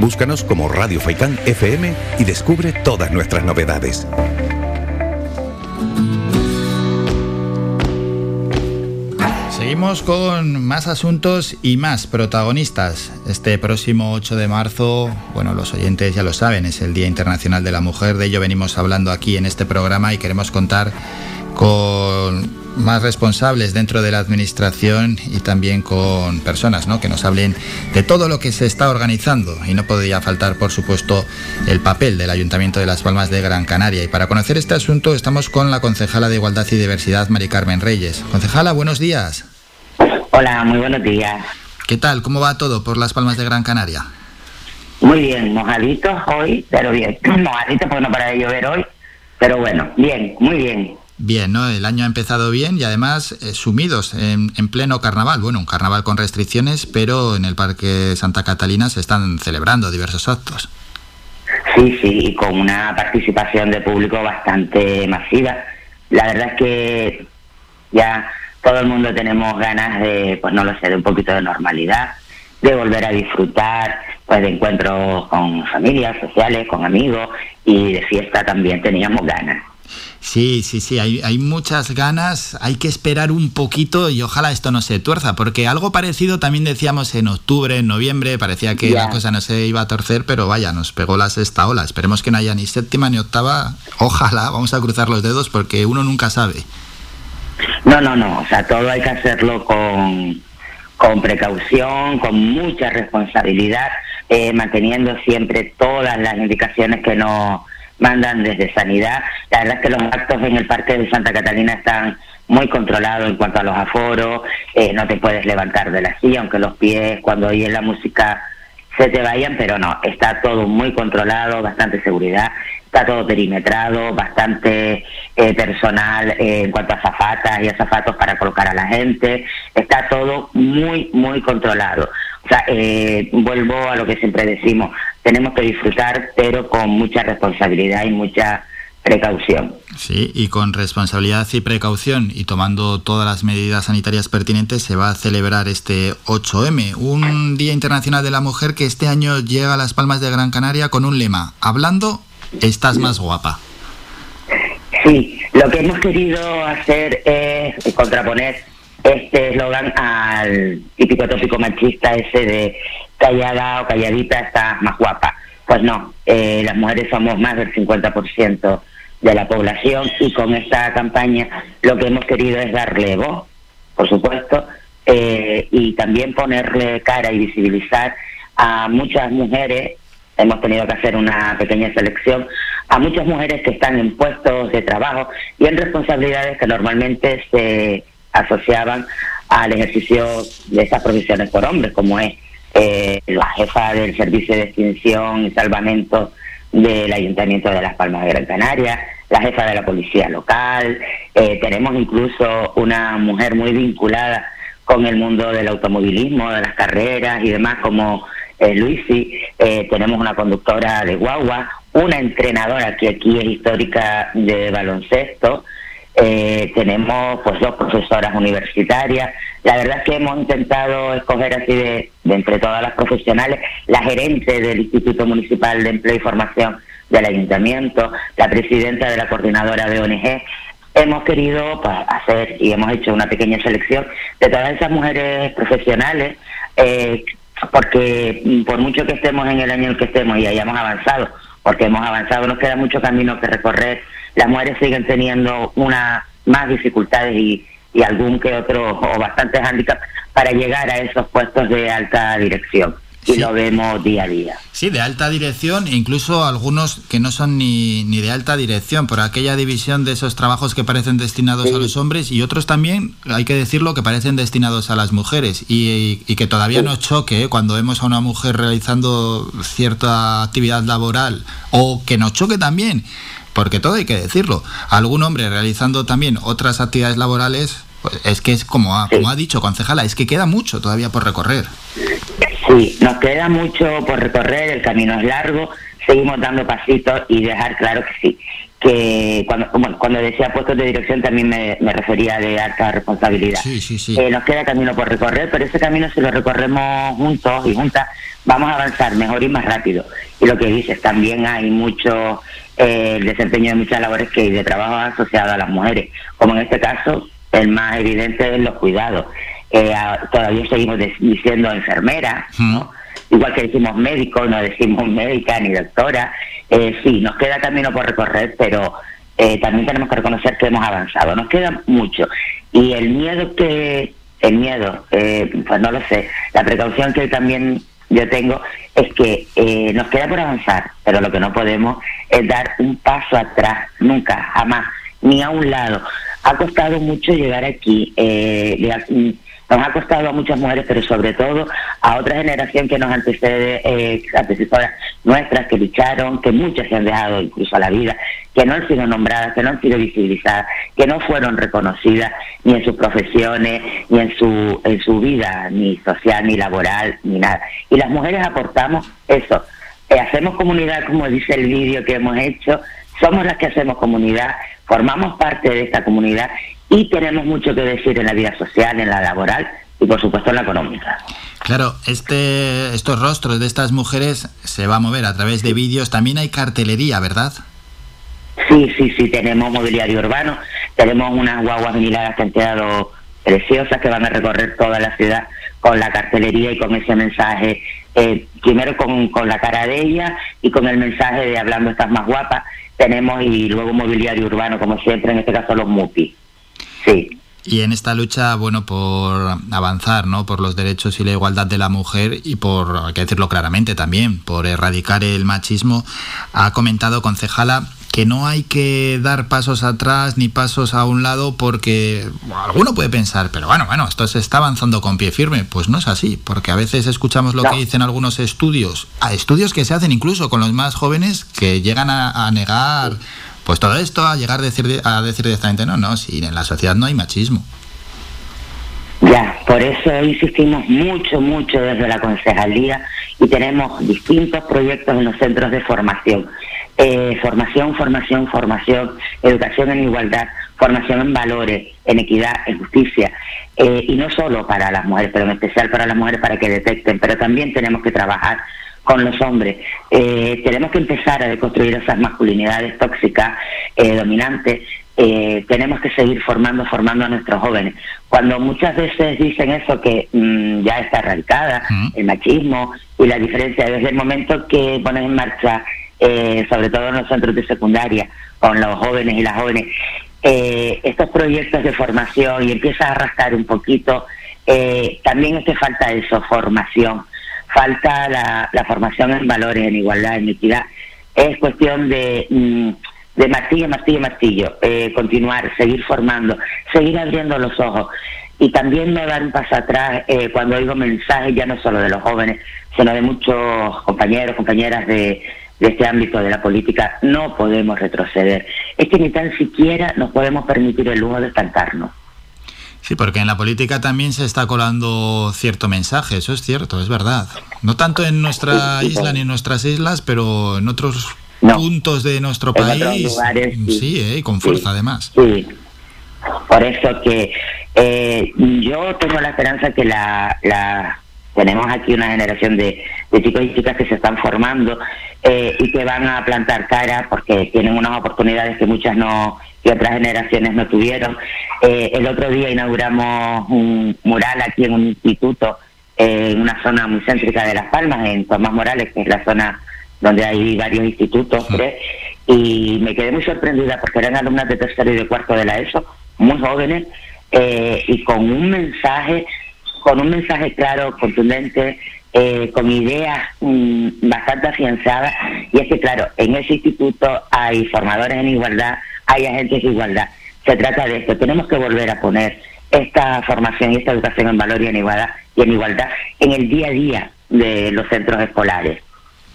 Búscanos como Radio Faicán FM y descubre todas nuestras novedades. Seguimos con más asuntos y más protagonistas. Este próximo 8 de marzo, bueno, los oyentes ya lo saben, es el Día Internacional de la Mujer, de ello venimos hablando aquí en este programa y queremos contar con más responsables dentro de la administración y también con personas ¿no? que nos hablen de todo lo que se está organizando y no podría faltar por supuesto el papel del Ayuntamiento de Las Palmas de Gran Canaria y para conocer este asunto estamos con la concejala de Igualdad y Diversidad Mari Carmen Reyes. Concejala, buenos días. Hola, muy buenos días. ¿Qué tal? ¿Cómo va todo por Las Palmas de Gran Canaria? Muy bien, mojaditos hoy, pero bien. Mojaditos porque no para de llover hoy, pero bueno, bien, muy bien. Bien, ¿no? El año ha empezado bien y además eh, sumidos en, pleno carnaval. Bueno, un carnaval con restricciones, pero en el Parque Santa Catalina se están celebrando diversos actos. Sí, sí, y con una participación de público bastante masiva. La verdad es que ya todo el mundo tenemos ganas de, pues no lo sé, de un poquito de normalidad, de volver a disfrutar pues de encuentros con familias sociales, con amigos y de fiesta también teníamos ganas. Sí, sí, sí, hay, hay, muchas ganas, hay que esperar un poquito y ojalá esto no se tuerza, porque algo parecido también decíamos en octubre, en noviembre, parecía que la cosa no se iba a torcer, pero vaya, nos pegó la sexta ola. Esperemos que no haya ni séptima ni octava, ojalá, vamos a cruzar los dedos porque uno nunca sabe. No, no, no, o sea, todo hay que hacerlo con, con precaución, con mucha responsabilidad, eh, manteniendo siempre todas las indicaciones que nos mandan desde sanidad. La verdad es que los actos en el Parque de Santa Catalina están muy controlados en cuanto a los aforos, eh, no te puedes levantar de la silla, aunque los pies cuando oyes la música se te vayan, pero no, está todo muy controlado, bastante seguridad, está todo perimetrado, bastante eh, personal eh, en cuanto a zafatas y azafatos para colocar a la gente, está todo muy, muy controlado. O sea, eh, vuelvo a lo que siempre decimos, tenemos que disfrutar, pero con mucha responsabilidad y mucha precaución. Sí, y con responsabilidad y precaución y tomando todas las medidas sanitarias pertinentes se va a celebrar este 8M, un Día Internacional de la Mujer que este año llega a las Palmas de Gran Canaria con un lema, hablando, estás más guapa. Sí, lo que hemos querido hacer es contraponer este eslogan al típico tópico machista ese de callada o calladita estás más guapa. Pues no, eh, las mujeres somos más del 50% de la población y con esta campaña lo que hemos querido es darle voz, por supuesto, eh, y también ponerle cara y visibilizar a muchas mujeres, hemos tenido que hacer una pequeña selección, a muchas mujeres que están en puestos de trabajo y en responsabilidades que normalmente se asociaban al ejercicio de esas profesiones por hombres, como es eh, la jefa del Servicio de Extinción y Salvamento del Ayuntamiento de Las Palmas de Gran Canaria, la jefa de la Policía Local, eh, tenemos incluso una mujer muy vinculada con el mundo del automovilismo, de las carreras y demás, como eh, Luisi, eh, tenemos una conductora de guagua, una entrenadora que aquí es histórica de baloncesto, eh, tenemos pues dos profesoras universitarias. La verdad es que hemos intentado escoger así de, entre todas las profesionales, la gerente del Instituto Municipal de Empleo y Formación del Ayuntamiento, la presidenta de la coordinadora de ONG. Hemos querido pues, hacer y hemos hecho una pequeña selección de todas esas mujeres profesionales, eh, porque mm, por mucho que estemos en el año en que estemos y hayamos avanzado, porque hemos avanzado, nos queda mucho camino que recorrer las mujeres siguen teniendo una más dificultades y, y algún que otro o bastantes hándicaps para llegar a esos puestos de alta dirección. Y lo vemos día a día. Sí, de alta dirección e incluso algunos que no son ni, ni de alta dirección, por aquella división de esos trabajos que parecen destinados a los hombres y otros también, hay que decirlo, que parecen destinados a las mujeres. Y, y que todavía nos choque ¿eh? cuando vemos a una mujer realizando cierta actividad laboral o que nos choque también porque todo hay que decirlo. Algún hombre realizando también otras actividades laborales, pues es que es como ha, como ha dicho concejala, es que queda mucho todavía por recorrer. Sí, nos queda mucho por recorrer, el camino es largo, seguimos dando pasitos y dejar claro que sí, que cuando, bueno, cuando decía puestos de dirección también me, refería de alta responsabilidad. Sí, sí, sí. Eh, nos queda camino por recorrer, pero ese camino si lo recorremos juntos y juntas, vamos a avanzar mejor y más rápido. Y lo que dices, también hay mucho eh, el desempeño de muchas labores que de trabajo asociado a las mujeres, como en este caso el más evidente es los cuidados. Eh, todavía seguimos diciendo enfermera, ¿no? igual que decimos médico, no decimos médica ni doctora. Eh, sí, nos queda camino por recorrer, pero eh, también tenemos que reconocer que hemos avanzado. Nos queda mucho. Y el miedo que, el miedo, eh, pues no lo sé, la precaución que también yo tengo es que eh, nos queda por avanzar, pero lo que no podemos es dar un paso atrás, nunca, jamás, ni a un lado. Ha costado mucho llegar aquí. Eh, nos ha costado a muchas mujeres, pero sobre todo a otra generación que nos antecede, eh, antecesoras nuestras, que lucharon, que muchas se han dejado incluso a la vida, que no han sido nombradas, que no han sido visibilizadas, que no fueron reconocidas ni en sus profesiones, ni en su, en su vida, ni social, ni laboral, ni nada. Y las mujeres aportamos eso. Eh, hacemos comunidad, como dice el vídeo que hemos hecho, somos las que hacemos comunidad, formamos parte de esta comunidad y tenemos mucho que decir en la vida social, en la laboral y por supuesto en la económica. Claro, este, estos rostros de estas mujeres se va a mover a través de vídeos. También hay cartelería, ¿verdad? Sí, sí, sí, tenemos mobiliario urbano, tenemos unas guaguas viniladas que han quedado preciosas que van a recorrer toda la ciudad con la cartelería y con ese mensaje, eh, primero con, con la cara de ella y con el mensaje de hablando estás más guapa, tenemos y luego mobiliario urbano, como siempre, en este caso los MUPI. Sí. Y en esta lucha, bueno, por avanzar, ¿no? Por los derechos y la igualdad de la mujer y por, hay que decirlo claramente también, por erradicar el machismo, ha comentado concejala que no hay que dar pasos atrás ni pasos a un lado porque alguno puede pensar, pero bueno, bueno, esto se está avanzando con pie firme. Pues no es así, porque a veces escuchamos lo que dicen algunos estudios, a estudios que se hacen incluso con los más jóvenes que llegan a negar pues todo esto a llegar a decir, a decir directamente, no, no, si en la sociedad no hay machismo. Ya, por eso insistimos mucho, mucho desde la concejalía y tenemos distintos proyectos en los centros de formación. Eh, formación, formación, formación, educación en igualdad, formación en valores, en equidad, en justicia. Eh, y no solo para las mujeres, pero en especial para las mujeres para que detecten, pero también tenemos que trabajar con los hombres. Eh, tenemos que empezar a deconstruir esas masculinidades tóxicas, eh, dominantes. Eh, tenemos que seguir formando, formando a nuestros jóvenes. Cuando muchas veces dicen eso, que mm, ya está erradicada, el machismo y la diferencia, desde el momento que ponen en marcha, sobre todo en los centros de secundaria, con los jóvenes y las jóvenes, estos proyectos de formación y empieza a arrastrar un poquito, también es que falta eso, formación falta la, formación en valores, en igualdad, en equidad. Es cuestión de, mm, de martillo, martillo, martillo, eh, continuar, seguir formando, seguir abriendo los ojos y también no dar un paso atrás eh, cuando oigo mensajes ya no solo de los jóvenes, sino de muchos compañeros, compañeras de, de este ámbito de la política. No podemos retroceder. Es que ni tan siquiera nos podemos permitir el lujo de estancarnos. Sí, porque en la política también se está colando cierto mensaje, eso es cierto, es verdad. No tanto en nuestra isla ni en nuestras islas, pero en otros puntos de nuestro país. sí, eh, con fuerza además. Sí, por eso que eh, yo tengo la esperanza que la, la tenemos aquí una generación de, de chicos y chicas que se están formando eh, y que van a plantar cara porque tienen unas oportunidades que muchas no y otras generaciones no tuvieron. Eh, el otro día inauguramos un mural aquí en un instituto, eh, en una zona muy céntrica de Las Palmas, en Tomás Morales, que es la zona donde hay varios institutos, y me quedé muy sorprendida porque eran alumnas de tercero y de cuarto de la ESO, muy jóvenes, eh, y con un mensaje, con un mensaje claro, contundente, con ideas mm, bastante afianzadas, y es que claro, en ese instituto hay formadores en igualdad, hay agentes de igualdad. Se trata de esto. Tenemos que volver a poner esta formación y esta educación en valor y en igualdad y en igualdad en el día a día de los centros escolares.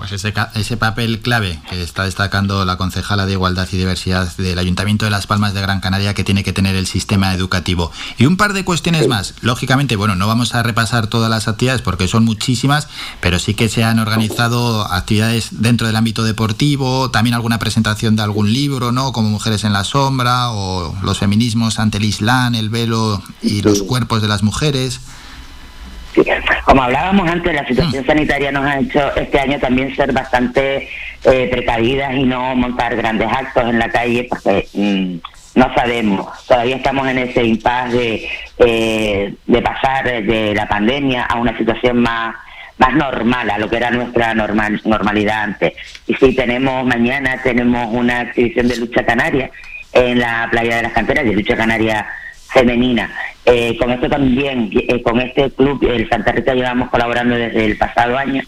Pues ese, ese, papel clave que está destacando la concejala de Igualdad y Diversidad del Ayuntamiento de Las Palmas de Gran Canaria que tiene que tener el sistema educativo. Y un par de cuestiones más. Lógicamente, bueno, no vamos a repasar todas las actividades porque son muchísimas, pero sí que se han organizado actividades dentro del ámbito deportivo, también alguna presentación de algún libro, ¿no? Como Mujeres en la Sombra o los feminismos ante el Islam, el velo y los cuerpos de las mujeres. Como hablábamos antes, la situación mm. sanitaria nos ha hecho este año también ser bastante eh, precavidas y no montar grandes actos en la calle porque mm, no sabemos. Todavía estamos en ese impasse de, eh, de pasar de la pandemia a una situación más más normal a lo que era nuestra normal, normalidad antes. Y sí, tenemos mañana tenemos una exhibición de lucha canaria en la playa de las canteras, de lucha canaria femenina. Eh, con esto también, eh, con este club, el Santa Rita, llevamos colaborando desde el pasado año.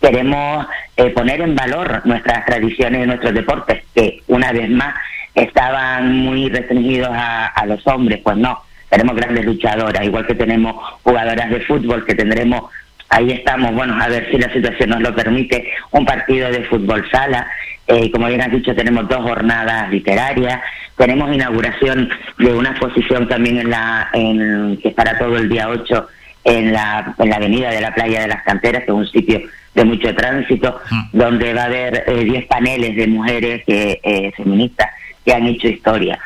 Queremos eh, poner en valor nuestras tradiciones y nuestros deportes, que una vez más estaban muy restringidos a, a los hombres. Pues no, tenemos grandes luchadoras, igual que tenemos jugadoras de fútbol, que tendremos ahí estamos, bueno, a ver si la situación nos lo permite, un partido de fútbol sala, eh, como bien has dicho, tenemos dos jornadas literarias, tenemos inauguración de una exposición también en la, en, que estará todo el día 8 en la, en la avenida de la Playa de las Canteras, que es un sitio de mucho tránsito, mm. donde va a haber 10 eh, paneles de mujeres eh, feministas que han hecho historia.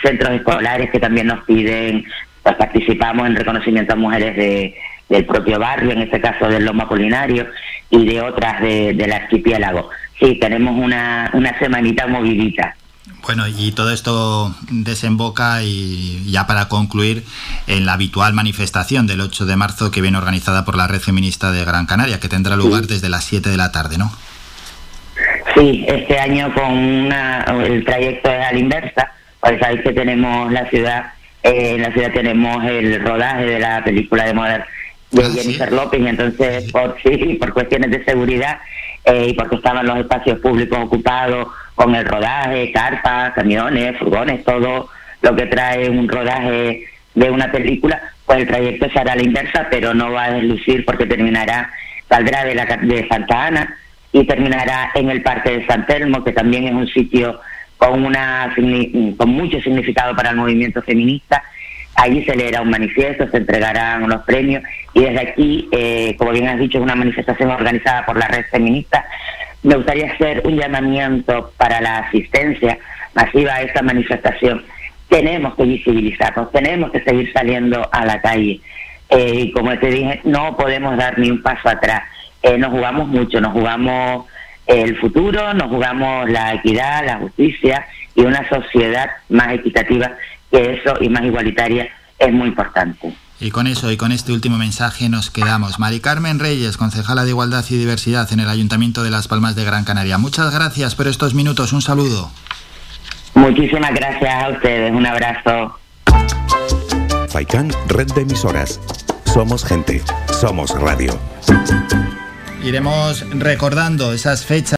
centros escolares que también nos piden, pues participamos en reconocimiento a mujeres de del propio barrio, en este caso del Loma Culinario, y de otras de, del archipiélago. Sí, tenemos una, una semanita movidita. Bueno, y todo esto desemboca y ya para concluir en la habitual manifestación del 8 de marzo que viene organizada por la Red Feminista de Gran Canaria, que tendrá lugar desde las 7 de la tarde, ¿no? Sí, este año con una, el trayecto es a la inversa, pues sabéis que tenemos la ciudad, eh, en la ciudad tenemos el rodaje de la película de moda de ah, Jennifer López y entonces por sí por cuestiones de seguridad eh, y porque estaban los espacios públicos ocupados con el rodaje, carpas, camiones, furgones, todo lo que trae un rodaje de una película, pues el trayecto se hará a la inversa, pero no va a deslucir porque terminará, saldrá de, la, de Santa Ana y terminará en el Parque de San Telmo, que también es un sitio con, una, con mucho significado para el movimiento feminista Allí se leerá un manifiesto, se entregarán unos premios y desde aquí, eh, como bien has dicho, es una manifestación organizada por la red feminista. Me gustaría hacer un llamamiento para la asistencia masiva a esta manifestación. Tenemos que visibilizarnos, tenemos que seguir saliendo a la calle. Eh, y como te dije, no podemos dar ni un paso atrás. Eh, nos jugamos mucho, nos jugamos el futuro, nos jugamos la equidad, la justicia y una sociedad más equitativa que eso y más igualitaria es muy importante. Y con eso y con este último mensaje nos quedamos. Mari Carmen Reyes, concejala de Igualdad y Diversidad en el Ayuntamiento de Las Palmas de Gran Canaria. Muchas gracias por estos minutos. Un saludo. Muchísimas gracias a ustedes. Un abrazo. Faikán, red de emisoras. Somos gente. Somos radio. Iremos recordando esas fechas.